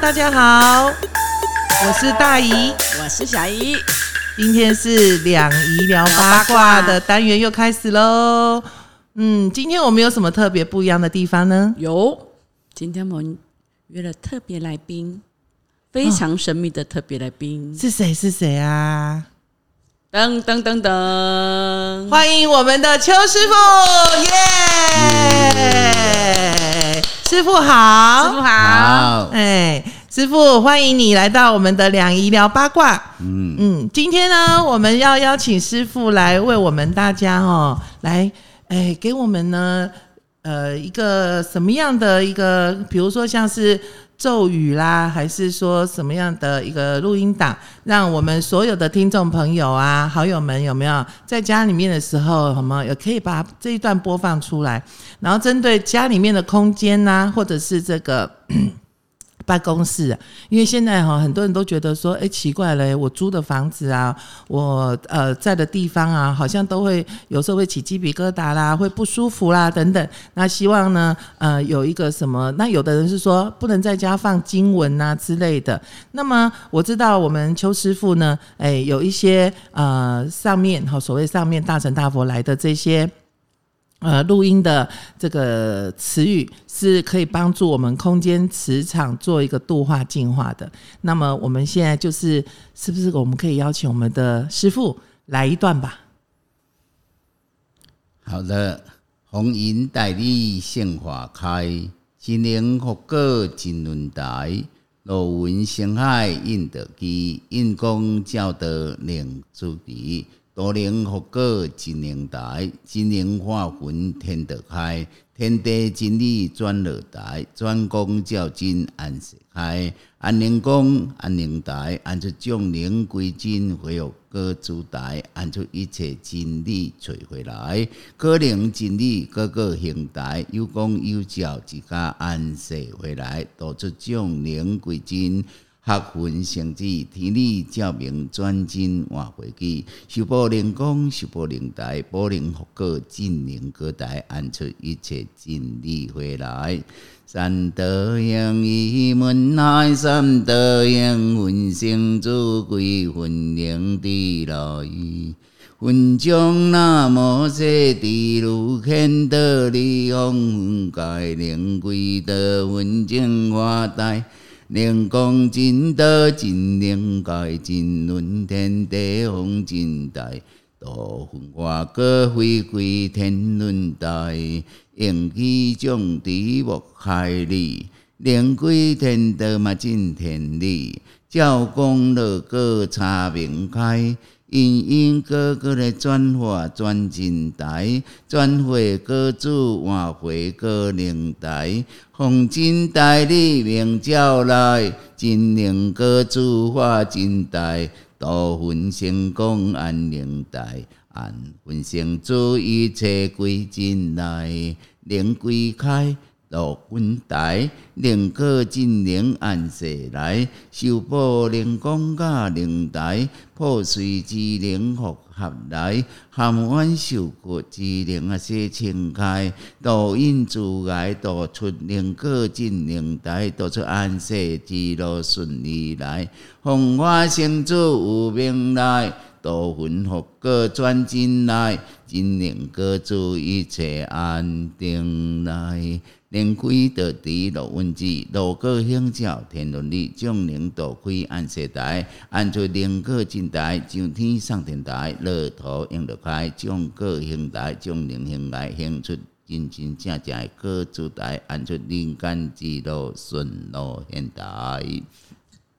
大家好，我是大姨，我是小姨。今天是两姨聊八卦的单元又开始喽。嗯，今天我们有什么特别不一样的地方呢？有，今天我们约了特别来宾，非常神秘的特别来宾是谁？是谁啊？噔噔噔噔，欢迎我们的邱师傅，耶！师傅好，师傅好，哎，师傅欢迎你来到我们的两仪聊八卦。嗯嗯，今天呢，我们要邀请师傅来为我们大家哦，来哎，给我们呢呃一个什么样的一个，比如说像是。咒语啦，还是说什么样的一个录音档，让我们所有的听众朋友啊、好友们有没有在家里面的时候，什么也可以把这一段播放出来，然后针对家里面的空间呐，或者是这个。办公室，因为现在哈很多人都觉得说，哎，奇怪了，我租的房子啊，我呃在的地方啊，好像都会有时候会起鸡皮疙瘩啦，会不舒服啦等等。那希望呢，呃，有一个什么？那有的人是说不能在家放经文啊之类的。那么我知道我们邱师傅呢，哎，有一些呃上面哈所谓上面大神大佛来的这些。呃，录音的这个词语是可以帮助我们空间磁场做一个度化净化的。那么我们现在就是，是不是我们可以邀请我们的师傅来一段吧？好的，红颜代理现化开，金灵福果金轮台，罗文星海印得基，印公教得领主地。多灵佛果真灵台，真灵化魂天得开，天地真理转落台，转光照真安世开，安灵光安灵台，安出众灵归真，回复各主台，安出一切真理找回来，可灵真理各个形台，有光有照，自家安世回来，导出众灵归真。学魂成智，天理照明，转真换回去。修报灵光，修报灵台，保灵福果，真灵各台，安出一切真理回来。三德行于门内，三德行魂成主归魂灵地来。魂将那摩西地如见得利用界灵归得魂正化台。灵光真道，真灵界，真论天地风真大，多分外各回归天论台，应气将地莫害你，灵归天道嘛真天理，照光乐各差明开。因因个个来转化转真台，转回各主换回各灵台，奉真台你名照来，真灵各主化真台，多分成功安灵台，安分成主一切归真来，灵归开。落云台，灵果真灵安世来，修补灵光甲灵台，破碎之灵复合来，含冤受苦之灵啊洗清开，导引诸爱导出灵果真灵台，导出安世之路顺利来，风花成主有命来，导魂复果转进来，真灵果助一切安定来。灵归得地落文字，路过兴照天伦理，众灵道归安世台，安出灵果真台，上天上天台，乐土应得开，众果兴台，将灵兴来，兴出真真正正的果主台，安出灵间之路顺路现台。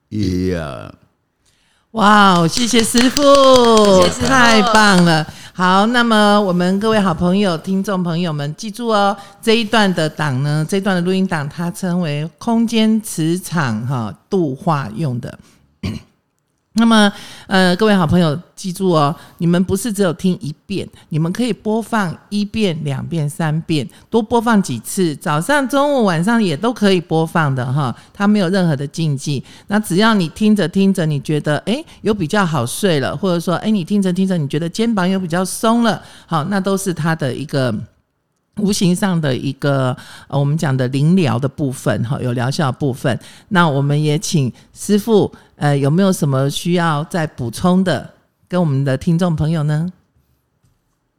呀！哇哦，谢谢师傅，太棒了。好，那么我们各位好朋友、听众朋友们，记住哦，这一段的档呢，这段的录音档，它称为空间磁场哈度化用的。那么，呃，各位好朋友，记住哦，你们不是只有听一遍，你们可以播放一遍、两遍、三遍，多播放几次，早上、中午、晚上也都可以播放的哈，它没有任何的禁忌。那只要你听着听着，你觉得哎有比较好睡了，或者说哎你听着听着，你觉得肩膀有比较松了，好，那都是它的一个。无形上的一个呃，我们讲的灵疗的部分哈，有疗效的部分。那我们也请师傅，呃，有没有什么需要再补充的，跟我们的听众朋友呢？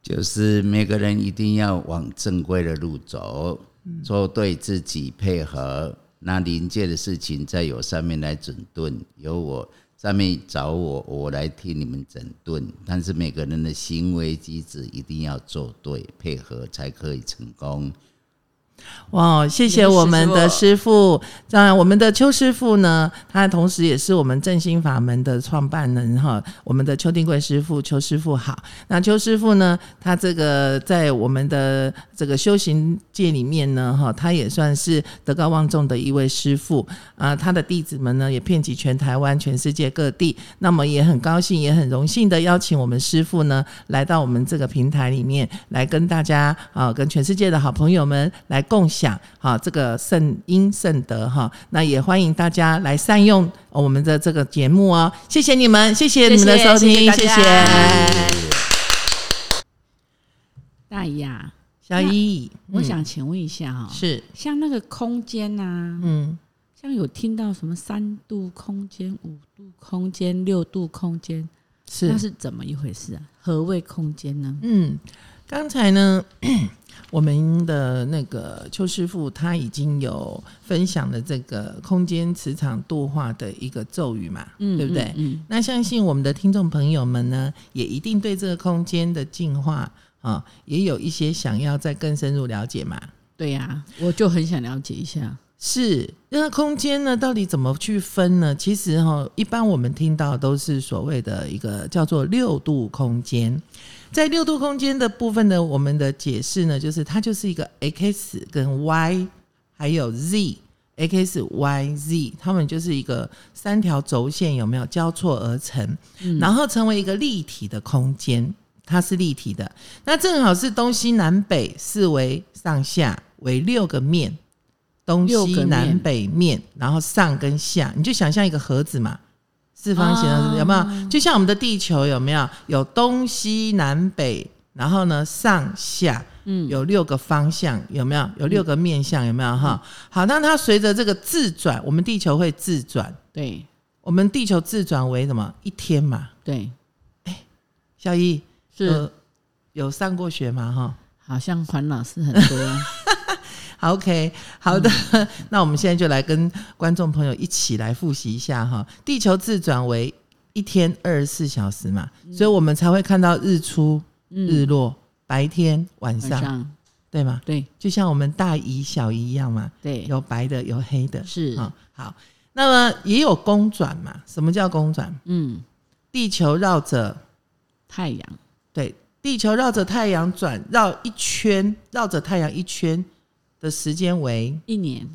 就是每个人一定要往正规的路走，做对自己配合。那临界的事情再由上面来整顿，由我上面找我，我来替你们整顿。但是每个人的行为机制一定要做对，配合才可以成功。哇，谢谢我们的师傅。当然，我们的邱师傅呢，他同时也是我们正心法门的创办人哈。我们的邱定贵师傅，邱师傅好。那邱师傅呢，他这个在我们的这个修行界里面呢，哈，他也算是德高望重的一位师傅啊。他的弟子们呢，也遍及全台湾、全世界各地。那么也很高兴，也很荣幸的邀请我们师傅呢，来到我们这个平台里面，来跟大家啊，跟全世界的好朋友们来。共享哈这个圣因圣德哈，那也欢迎大家来善用我们的这个节目哦，谢谢你们，谢谢你们的收听，谢谢大姨啊，小姨，我想请问一下哈，是像那个空间呐，嗯，像有听到什么三度空间、五度空间、六度空间，是那是怎么一回事啊？何谓空间呢？嗯，刚才呢。我们的那个邱师傅他已经有分享了这个空间磁场度化的一个咒语嘛，嗯，对不对？嗯，那相信我们的听众朋友们呢，也一定对这个空间的进化啊，也有一些想要再更深入了解嘛。对呀，我就很想了解一下，是那空间呢，到底怎么去分呢？其实哈，一般我们听到都是所谓的一个叫做六度空间。在六度空间的部分呢，我们的解释呢，就是它就是一个 x 跟 y 还有 z，x y z，它们就是一个三条轴线有没有交错而成，然后成为一个立体的空间，它是立体的。那正好是东西南北四为上下为六个面，东西南北面，然后上跟下，你就想象一个盒子嘛。四方形的有没有？就像我们的地球有没有？有东西南北，然后呢上下，嗯，有六个方向有没有？有六个面向有没有？哈，好，那它随着这个自转，我们地球会自转，对，我们地球自转为什么？一天嘛，对。哎，小易是有上过学吗？哈，好像黄老师很多。OK，好的，那我们现在就来跟观众朋友一起来复习一下哈。地球自转为一天二十四小时嘛，所以我们才会看到日出、日落，白天、晚上，对吗？对，就像我们大姨、小姨一样嘛。对，有白的，有黑的，是啊。好，那么也有公转嘛？什么叫公转？嗯，地球绕着太阳，对，地球绕着太阳转，绕一圈，绕着太阳一圈。的时间为一年，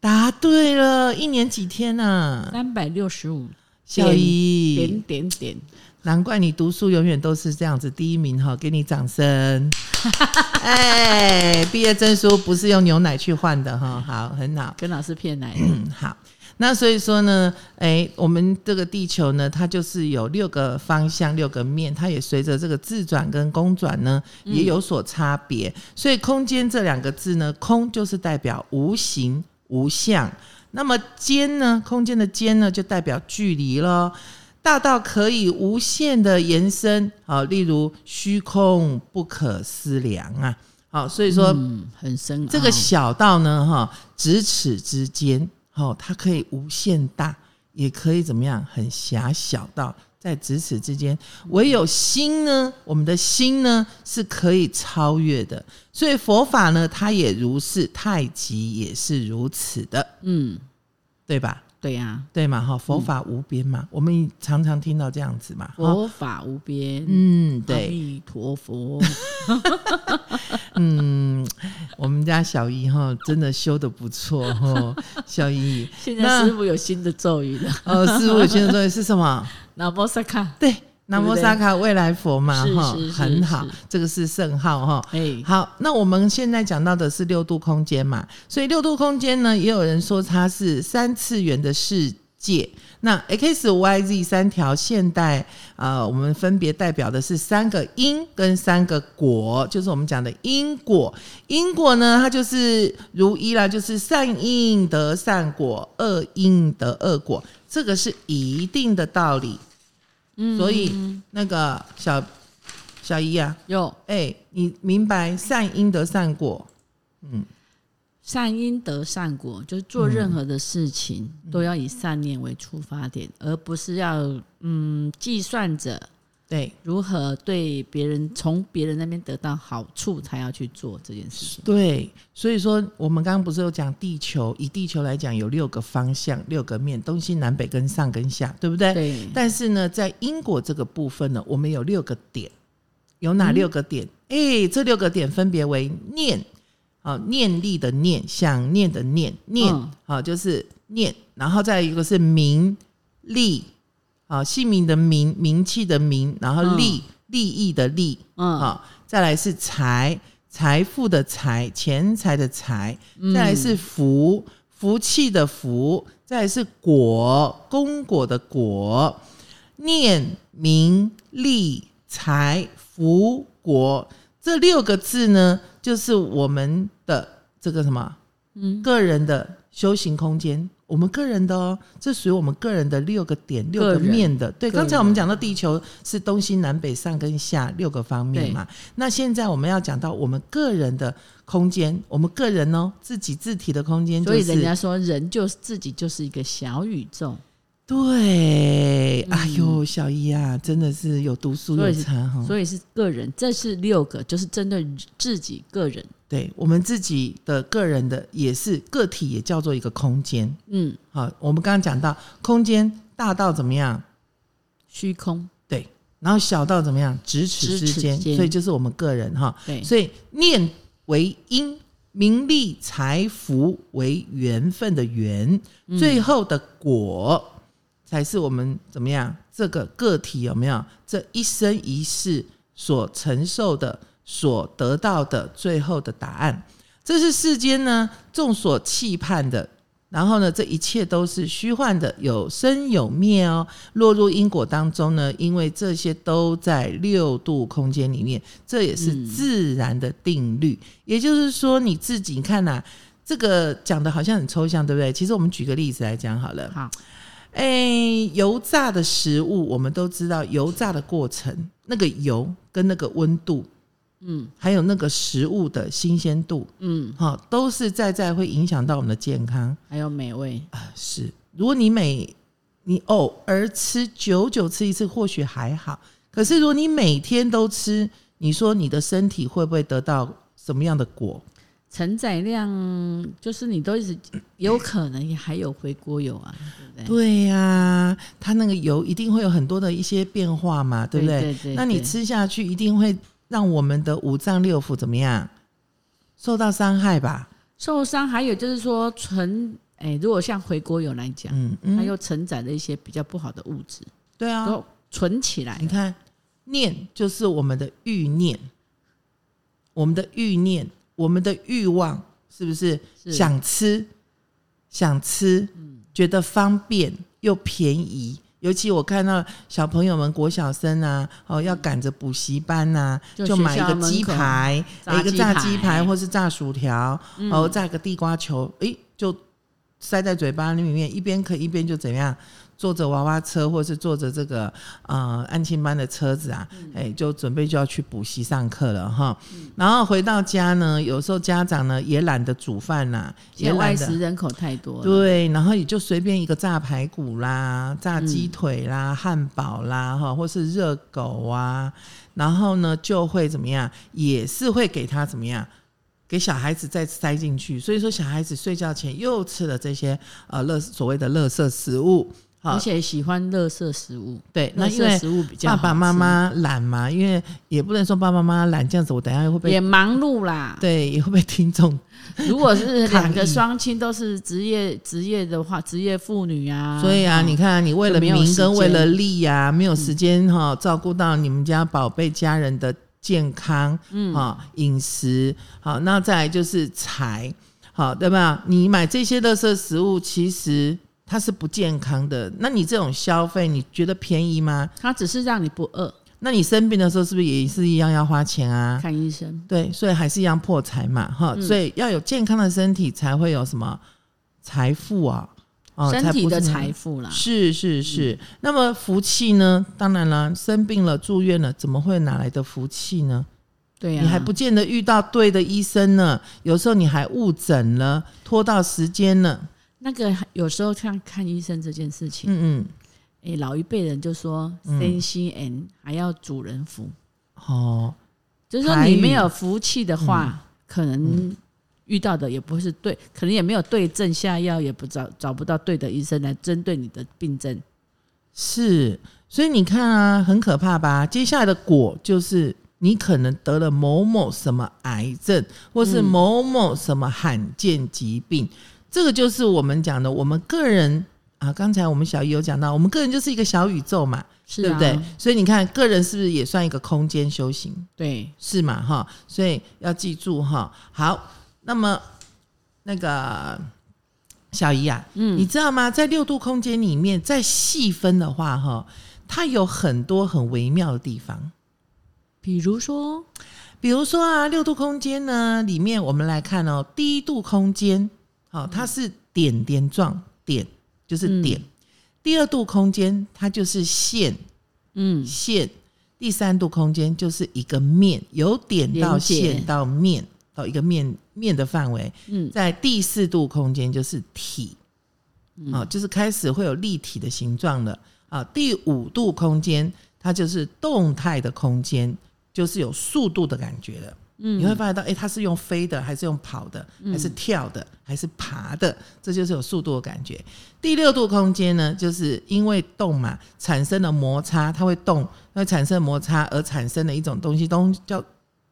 答对了，一年几天呢？三百六十五，小姨点点点，难怪你读书永远都是这样子，第一名哈，给你掌声。哎，毕业证书不是用牛奶去换的哈，好，很好，跟老师骗奶。好。那所以说呢，哎，我们这个地球呢，它就是有六个方向、六个面，它也随着这个自转跟公转呢，也有所差别。所以“空间”这两个字呢，“空”就是代表无形无相，那么“间”呢，空间的“间”呢，就代表距离了，大到可以无限的延伸啊，例如虚空不可思量啊，好，所以说很深，这个小到呢，哈，咫尺之间。哦，它可以无限大，也可以怎么样？很狭小到在咫尺之间。唯有心呢，我们的心呢是可以超越的。所以佛法呢，它也如是，太极也是如此的。嗯，对吧？对呀，对嘛？哈，佛法无边嘛，我们常常听到这样子嘛。佛法无边，嗯，对，阿弥陀佛。嗯，我们家小姨哈，真的修的不错哈。小姨，现在师傅有新的咒语了。哦，师傅有新的咒语是什么？南无萨卡。对。南无萨卡未来佛嘛，哈，很好，这个是圣号哈。哎，好，那我们现在讲到的是六度空间嘛，所以六度空间呢，也有人说它是三次元的世界。那 X、Y、Z 三条现代，呃，我们分别代表的是三个因跟三个果，就是我们讲的因果。因果呢，它就是如一啦，就是善因得善果，恶因得恶果，这个是一定的道理。嗯，所以那个小小姨啊，有哎，你明白善因得善果？嗯。善因得善果，就是做任何的事情都要以善念为出发点，而不是要嗯计算着对如何对别人从别人那边得到好处才要去做这件事情。对，所以说我们刚刚不是有讲地球，以地球来讲有六个方向、六个面，东西南北跟上跟下，对不对？对。但是呢，在因果这个部分呢，我们有六个点，有哪六个点？哎，这六个点分别为念。啊，念力的念，想念的念，念啊，就是念，然后再一个是名利，啊，姓名的名，名气的名，然后利，利益的利，嗯，好，再来是财，财富的财，钱财的财，再来是福，福气的福，再来是果，功果的果，念名利财福果。这六个字呢，就是我们。的这个什么，嗯，个人的修行空间，我们个人的哦，这属于我们个人的六个点、六个面的。对，刚才我们讲到地球是东西南北上跟下六个方面嘛，那现在我们要讲到我们个人的空间，我们个人哦，自己自体的空间，所以人家说人就是自己就是一个小宇宙。对，哎呦，小姨啊，真的是有读书有才哈，所以是个人，这是六个，就是针对自己个人。对我们自己的个人的也是个体，也叫做一个空间。嗯，好，我们刚刚讲到空间大到怎么样？虚空。对，然后小到怎么样？咫尺之间。所以就是我们个人哈。对，所以念为因，名利财福为缘分的缘，最后的果才是我们怎么样？这个个体有没有这一生一世所承受的？所得到的最后的答案，这是世间呢众所期盼的。然后呢，这一切都是虚幻的，有生有灭哦。落入因果当中呢，因为这些都在六度空间里面，这也是自然的定律。也就是说，你自己看呐，这个讲的好像很抽象，对不对？其实我们举个例子来讲好了。好，哎，油炸的食物，我们都知道油炸的过程，那个油跟那个温度。嗯，还有那个食物的新鲜度，嗯，好，都是在在会影响到我们的健康，还有美味啊。是，如果你每你偶尔吃，久久吃一次，或许还好。可是如果你每天都吃，你说你的身体会不会得到什么样的果？承载量就是你都一直有可能也还有回锅油啊，对不对？对呀，它那个油一定会有很多的一些变化嘛，对不对？那你吃下去一定会。让我们的五脏六腑怎么样受到伤害吧？受伤，还有就是说存，哎，如果像回锅油来讲，嗯，它又承载了一些比较不好的物质，对啊，都存起来。你看，念就是我们的欲念，我们的欲念，我们的欲望，是不是想吃，想吃，觉得方便又便宜。尤其我看到小朋友们国小生啊，哦，要赶着补习班呐，就买一个鸡排，一个炸鸡排，或是炸薯条，哦，炸个地瓜球，诶，就塞在嘴巴里面，一边啃一边就怎样。坐着娃娃车，或是坐着这个呃安亲班的车子啊，哎，就准备就要去补习上课了哈。然后回到家呢，有时候家长呢也懒得煮饭呐，也外食人口太多，对，然后也就随便一个炸排骨啦、炸鸡腿啦、汉堡啦，哈，或是热狗啊，然后呢就会怎么样，也是会给他怎么样，给小孩子再塞进去。所以说，小孩子睡觉前又吃了这些呃乐所谓的乐色食物。而且喜欢乐色食物，对，那因为食物比较爸爸妈妈懒嘛，因为也不能说爸爸妈妈懒这样子，我等下会被也忙碌啦，对，也会被听众。如果是两个双亲都是职业职业的话，职业妇女啊，所以啊，你看你为了名跟为了利呀，没有时间哈照顾到你们家宝贝家人的健康，嗯啊饮食好，那再来就是财好对吧？你买这些乐色食物其实。它是不健康的。那你这种消费，你觉得便宜吗？它只是让你不饿。那你生病的时候是不是也是一样要花钱啊？看医生。对，所以还是一样破财嘛，哈。所以要有健康的身体，才会有什么财富啊？哦，身体的财富啦。是是是。那么福气呢？当然了，生病了住院了，怎么会哪来的福气呢？对呀，你还不见得遇到对的医生呢。有时候你还误诊了，拖到时间了。那个有时候像看医生这件事情，嗯嗯。哎，老一辈人就说“身心安，还要主人福”。哦，就是说你没有福气的话，可能遇到的也不是对，可能也没有对症下药，也不找找不到对的医生来针对你的病症。是，所以你看啊，很可怕吧？接下来的果就是你可能得了某某什么癌症，或是某某什么罕见疾病。这个就是我们讲的，我们个人。啊，刚才我们小姨有讲到，我们个人就是一个小宇宙嘛，对不对？所以你看，个人是不是也算一个空间修行？对，是嘛？哈，所以要记住哈。好，那么那个小姨啊，嗯，你知道吗？在六度空间里面，再细分的话，哈，它有很多很微妙的地方。比如说，比如说啊，六度空间呢，里面我们来看哦，第一度空间，好，它是点点状点。就是点，第二度空间它就是线，嗯，线，第三度空间就是一个面，由点到线到面到一个面面的范围，嗯，在第四度空间就是体，啊，就是开始会有立体的形状了，啊，第五度空间它就是动态的空间，就是有速度的感觉了。嗯，你会发现到，哎，它是用飞的，还是用跑的，还是跳的，还是爬的？这就是有速度的感觉。第六度空间呢，就是因为动嘛，产生了摩擦，它会动，会产生摩擦而产生的一种东西，东叫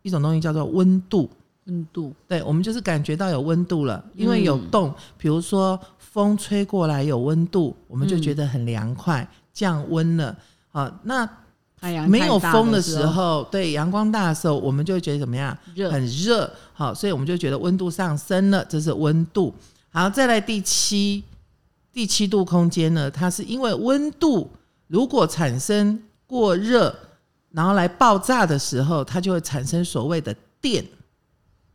一种东西叫做温度。温度，对，我们就是感觉到有温度了，因为有动，比如说风吹过来有温度，我们就觉得很凉快，降温了。好，那。没有风的时候，对阳光大的时候，我们就会觉得怎么样？热，很热。好，所以我们就觉得温度上升了，这是温度。好，再来第七第七度空间呢？它是因为温度如果产生过热，然后来爆炸的时候，它就会产生所谓的电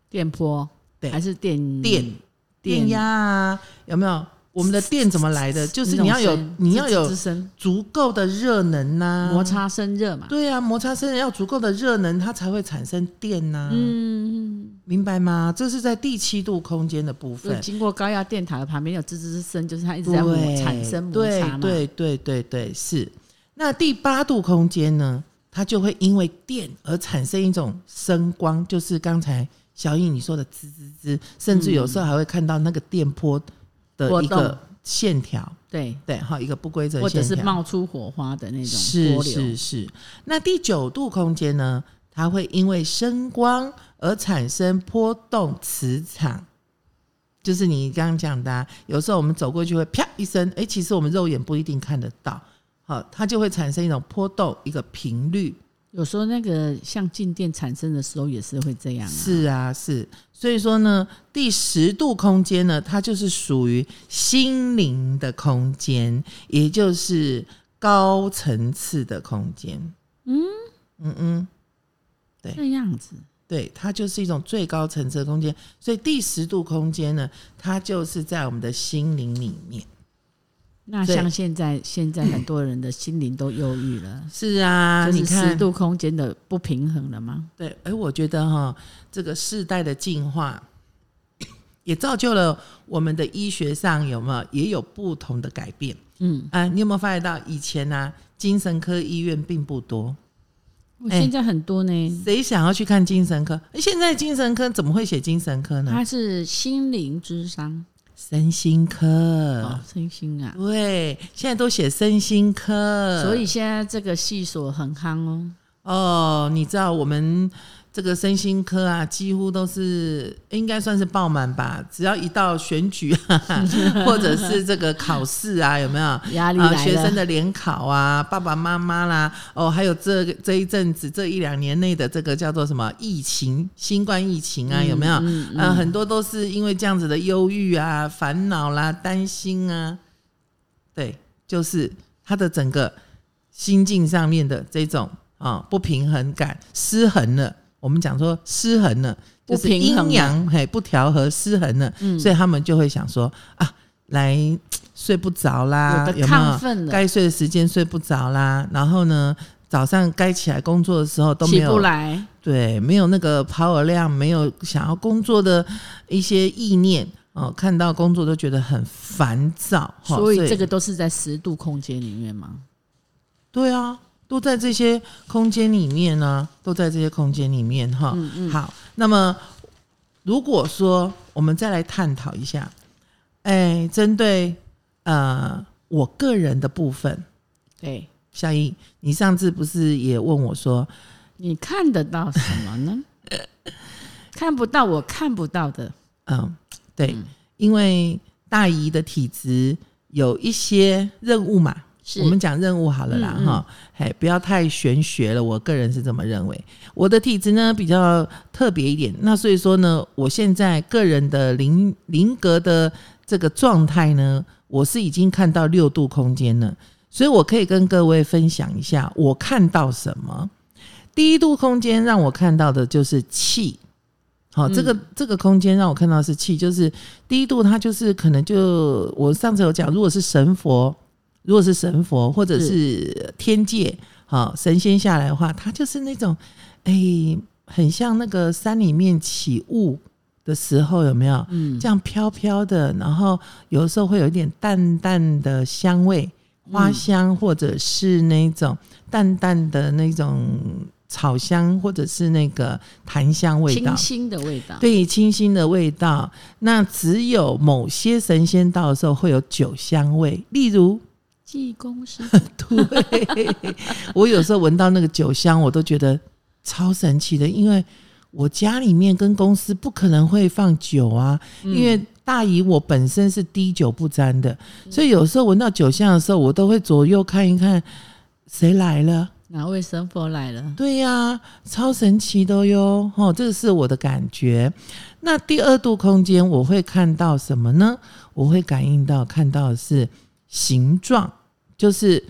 电波，对，还是电电电压啊？有没有？我们的电怎么来的？就是你要有你要有足够的热能呐，摩擦生热嘛。对啊，摩擦生热要足够的热能，它才会产生电呐。嗯，明白吗？这是在第七度空间的部分。经过高压电塔的旁边有吱吱声，就是它一直在产生摩擦嘛。对对对对，是。那第八度空间呢？它就会因为电而产生一种声光，就是刚才小颖你说的吱吱吱，甚至有时候还会看到那个电波。的一个线条，对对，好，一个不规则，或者是冒出火花的那种是是是。那第九度空间呢？它会因为声光而产生波动磁场，就是你刚刚讲的，有时候我们走过去会啪一声，哎，其实我们肉眼不一定看得到，好，它就会产生一种波动，一个频率。有时候那个像静电产生的时候也是会这样啊。是啊，是。所以说呢，第十度空间呢，它就是属于心灵的空间，也就是高层次的空间。嗯嗯嗯，对，这样子，对，它就是一种最高层次的空间。所以第十度空间呢，它就是在我们的心灵里面。那像现在，现在很多人的心灵都忧郁了。是啊，你看十度空间的不平衡了吗？对，哎，我觉得哈，这个世代的进化 也造就了我们的医学上有没有也有不同的改变？嗯，啊，你有没有发现到以前呢，精神科医院并不多，现在很多呢。谁想要去看精神科？现在精神科怎么会写精神科呢？它是心灵之伤。身心科哦，身心啊，对，现在都写身心科，所以现在这个系所很夯哦。哦，你知道我们。这个身心科啊，几乎都是应该算是爆满吧。只要一到选举啊，或者是这个考试啊，有没有压力啊？学生的联考啊，爸爸妈妈啦，哦，还有这这一阵子这一两年内的这个叫做什么疫情，新冠疫情啊，有没有？嗯，很多都是因为这样子的忧郁啊、烦恼啦、担心啊，对，就是他的整个心境上面的这种啊不平衡感失衡了。我们讲说失衡了，就是阴阳嘿不调和失衡了，所以他们就会想说啊，来睡不着啦，有亢奋了？该睡的时间睡不着啦，然后呢，早上该起来工作的时候都没有起不来，对，没有那个 power 量，没有想要工作的一些意念哦，看到工作都觉得很烦躁，所以这个都是在十度空间里面吗？对啊。都在这些空间里面呢，都在这些空间里面哈。好，那么如果说我们再来探讨一下，哎，针对呃我个人的部分，对，夏意，你上次不是也问我说，你看得到什么呢？看不到我看不到的。嗯，对，因为大姨的体质有一些任务嘛。我们讲任务好了啦，哈，嘿，不要太玄学了。我个人是这么认为。我的体质呢比较特别一点，那所以说呢，我现在个人的灵灵格的这个状态呢，我是已经看到六度空间了，所以我可以跟各位分享一下我看到什么。第一度空间让我看到的就是气，好，这个这个空间让我看到是气，就是第一度它就是可能就我上次有讲，如果是神佛。如果是神佛或者是天界，好神仙下来的话，他就是那种，哎，很像那个山里面起雾的时候，有没有？嗯，这样飘飘的，然后有的时候会有一点淡淡的香味，花香或者是那种淡淡的那种草香，或者是那个檀香味道，清新的味道，对，清新的味道。那只有某些神仙到的时候会有酒香味，例如。济公师，对，我有时候闻到那个酒香，我都觉得超神奇的，因为我家里面跟公司不可能会放酒啊，因为大姨我本身是滴酒不沾的，所以有时候闻到酒香的时候，我都会左右看一看谁来了，哪位神佛来了？对呀，超神奇的哟，哦，这个是我的感觉。那第二度空间我会看到什么呢？我会感应到看到的是形状。就是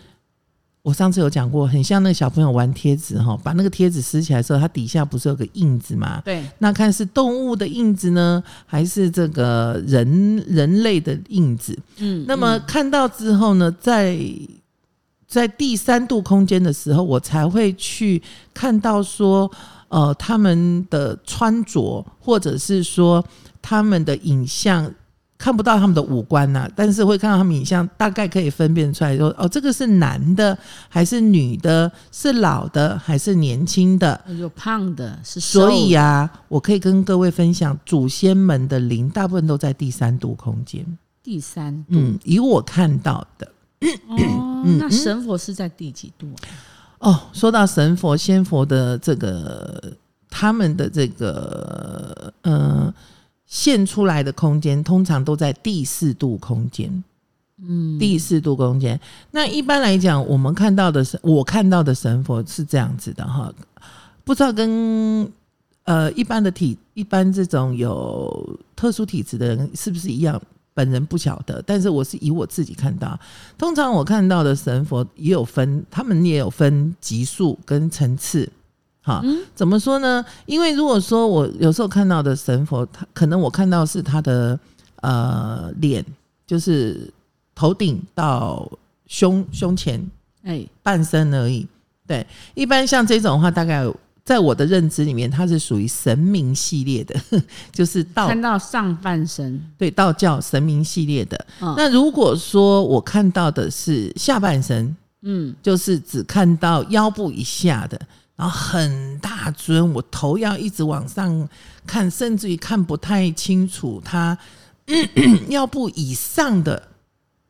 我上次有讲过，很像那个小朋友玩贴纸哈，把那个贴纸撕起来的时候，它底下不是有个印子吗？对，那看是动物的印子呢，还是这个人人类的印子？嗯，那么看到之后呢，在在第三度空间的时候，我才会去看到说，呃，他们的穿着，或者是说他们的影像。看不到他们的五官呐，但是会看到他们影像，大概可以分辨出来，说哦，这个是男的还是女的，是老的还是年轻的，有胖的，是所以啊，我可以跟各位分享，祖先们的灵大部分都在第三度空间。第三，嗯，以我看到的，哦，那神佛是在第几度？哦，说到神佛、仙佛的这个，他们的这个，呃。现出来的空间通常都在第四度空间，嗯，第四度空间。那一般来讲，我们看到的是我看到的神佛是这样子的哈，不知道跟呃一般的体一般这种有特殊体质的人是不是一样？本人不晓得，但是我是以我自己看到，通常我看到的神佛也有分，他们也有分级数跟层次。好，怎么说呢？因为如果说我有时候看到的神佛，他可能我看到是他的呃脸，就是头顶到胸胸前，哎，半身而已。对，一般像这种话，大概在我的认知里面，它是属于神明系列的，就是道看到上半身，对，道教神明系列的。那如果说我看到的是下半身，嗯，就是只看到腰部以下的。然后很大尊，我头要一直往上看，甚至于看不太清楚。他 腰部以上的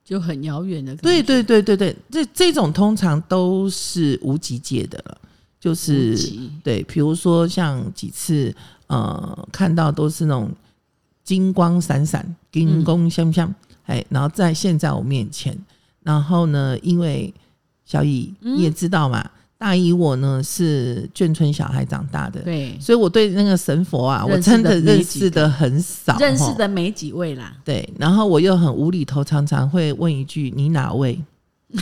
就很遥远的。对对对对对，这这种通常都是无极界的了。就是对，比如说像几次呃看到都是那种金光闪闪、金光相像，哎，然后在现在我面前，然后呢，因为小乙你也知道嘛。大姨我呢是眷村小孩长大的，对，所以我对那个神佛啊，我真的认识的很少，认识的没几位啦。对，然后我又很无厘头，常常会问一句：“你哪位？”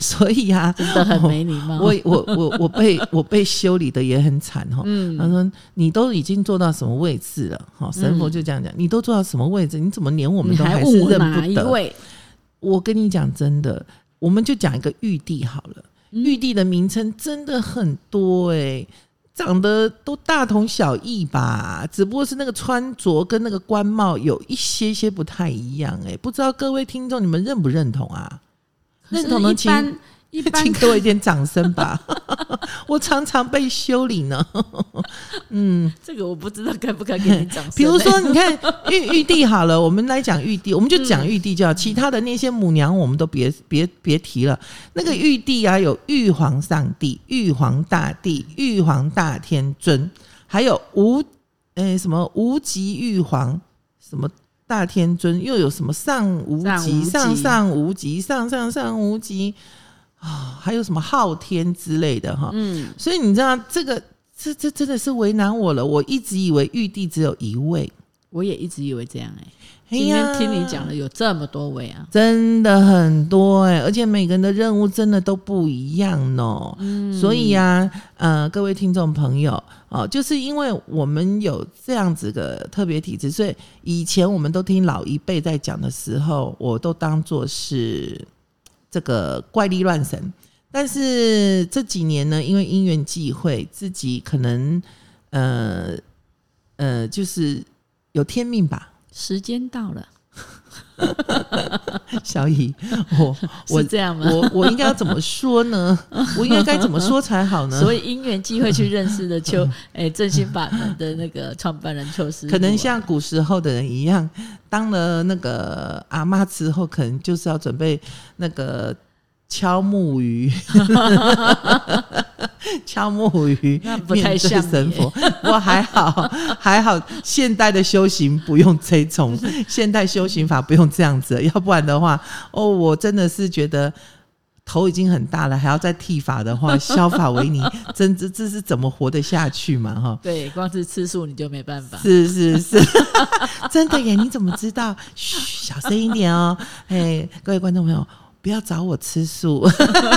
所以啊，真的很没礼貌。我我我我被我被修理的也很惨哈。嗯，他说你都已经做到什么位置了？哈，神佛就这样讲，你都做到什么位置？你怎么连我们都还是认不得？我跟你讲真的，我们就讲一个玉帝好了。玉帝的名称真的很多哎，长得都大同小异吧，只不过是那个穿着跟那个官帽有一些些不太一样哎，不知道各位听众你们认不认同啊？认同的请。请给我一点掌声吧！我常常被修理呢。嗯，这个我不知道该不该给你掌声。比如说，你看 玉玉帝好了，我们来讲玉帝，我们就讲玉帝就好，其他的那些母娘我们都别别别提了。那个玉帝啊，有玉皇上帝、玉皇大帝、玉皇大天尊，还有无诶什么无极玉皇什么大天尊，又有什么上无极、上上无极、上上上无极。啊，还有什么昊天之类的哈，嗯，所以你知道这个，这这真的是为难我了。我一直以为玉帝只有一位，我也一直以为这样哎。今天听你讲了，有这么多位啊，真的很多哎，而且每个人的任务真的都不一样哦。嗯，所以呀，呃，各位听众朋友哦，就是因为我们有这样子的特别体质，所以以前我们都听老一辈在讲的时候，我都当做是。这个怪力乱神，但是这几年呢，因为因缘际会，自己可能呃呃，就是有天命吧。时间到了，小姨，我我这样吗？我我应该要怎么说呢？我应该该怎么说才好呢？所以因缘机会去认识的邱 哎正心法门的那个创办人邱师，可能像古时候的人一样。当了那个阿妈之后，可能就是要准备那个敲木鱼，敲木鱼，那不太像神佛。不过还好，还好，现代的修行不用这种，现代修行法不用这样子，要不然的话，哦，我真的是觉得。头已经很大了，还要再剃发的话，削发为尼，真这这是怎么活得下去嘛？哈，对，光是吃素你就没办法。是是是，真的耶！你怎么知道？嘘，小声一点哦。哎，各位观众朋友，不要找我吃素。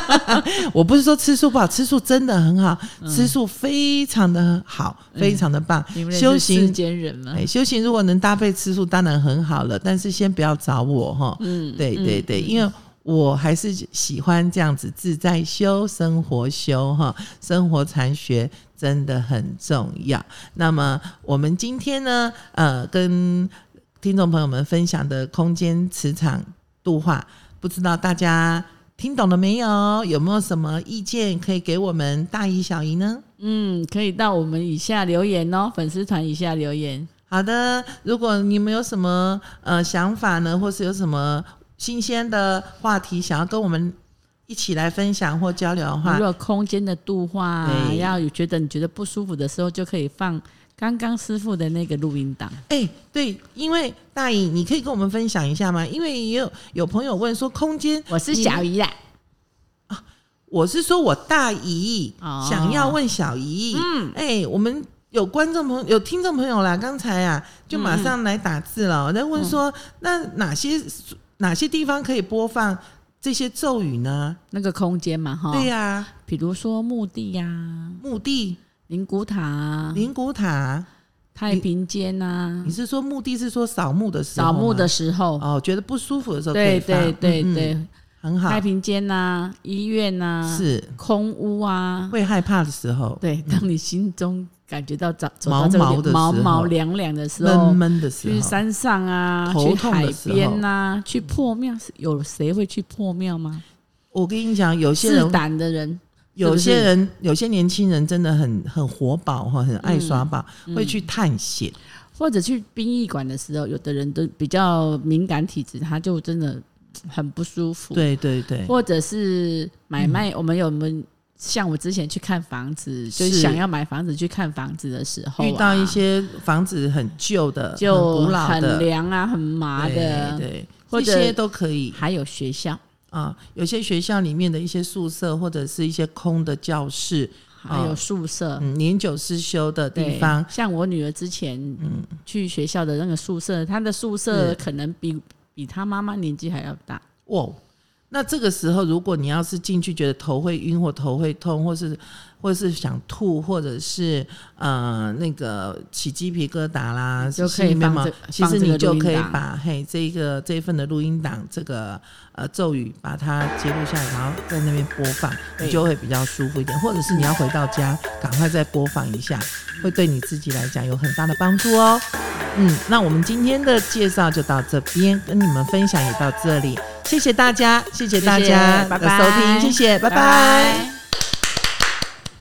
我不是说吃素不好，吃素真的很好，吃素非常的好，非常的棒。修行世间人嘛，修行如果能搭配吃素，当然很好了。但是先不要找我哈。嗯，对对对，因为。我还是喜欢这样子自在修生活修哈，生活禅学真的很重要。那么我们今天呢，呃，跟听众朋友们分享的空间磁场度化，不知道大家听懂了没有？有没有什么意见可以给我们大姨小姨呢？嗯，可以到我们以下留言哦，粉丝团以下留言。好的，如果你们有什么呃想法呢，或是有什么。新鲜的话题，想要跟我们一起来分享或交流的话，如果空间的度化，要有觉得你觉得不舒服的时候，就可以放刚刚师傅的那个录音档。哎，对，因为大姨，你可以跟我们分享一下吗？因为也有有朋友问说，空间，我是小姨啦。啊，我是说我大姨想要问小姨，嗯，哎，我们有观众朋友、有听众朋友啦，刚才啊，就马上来打字了，我在问说，那哪些？哪些地方可以播放这些咒语呢？那个空间嘛，哈，对呀，比如说墓地呀，墓地、灵骨塔、灵骨塔、太平间呐。你是说墓地是说扫墓的时候？扫墓的时候哦，觉得不舒服的时候对对对对，很好。太平间呐，医院呐，是空屋啊，会害怕的时候，对，当你心中。感觉到走走到这个毛毛凉凉的时候，闷闷的时候，去山上啊，去海边呐，去破庙，有谁会去破庙吗？我跟你讲，有些人胆的人，有些人，有些年轻人真的很很活宝哈，很爱耍宝，会去探险，或者去殡仪馆的时候，有的人都比较敏感体质，他就真的很不舒服。对对对，或者是买卖，我们有没有？像我之前去看房子，就是。想要买房子去看房子的时候，遇到一些房子很旧的、就古老的、很凉啊、很麻的，对，这些都可以。还有学校啊，有些学校里面的一些宿舍或者是一些空的教室，还有宿舍，年久失修的地方。像我女儿之前嗯去学校的那个宿舍，她的宿舍可能比比她妈妈年纪还要大。哇，那这个时候如果你要是进去觉得头会晕或头会痛，或是或者是想吐，或者是呃那个起鸡皮疙瘩啦，就可以放这，其实你就可以把嘿这一个这一份的录音档，这个呃咒语把它记录下来，然后在那边播放，你就会比较舒服一点。或者是你要回到家，赶快再播放一下，会对你自己来讲有很大的帮助哦。嗯，那我们今天的介绍就到这边，跟你们分享也到这里，谢谢大家，谢谢大家的收听，谢谢，拜拜。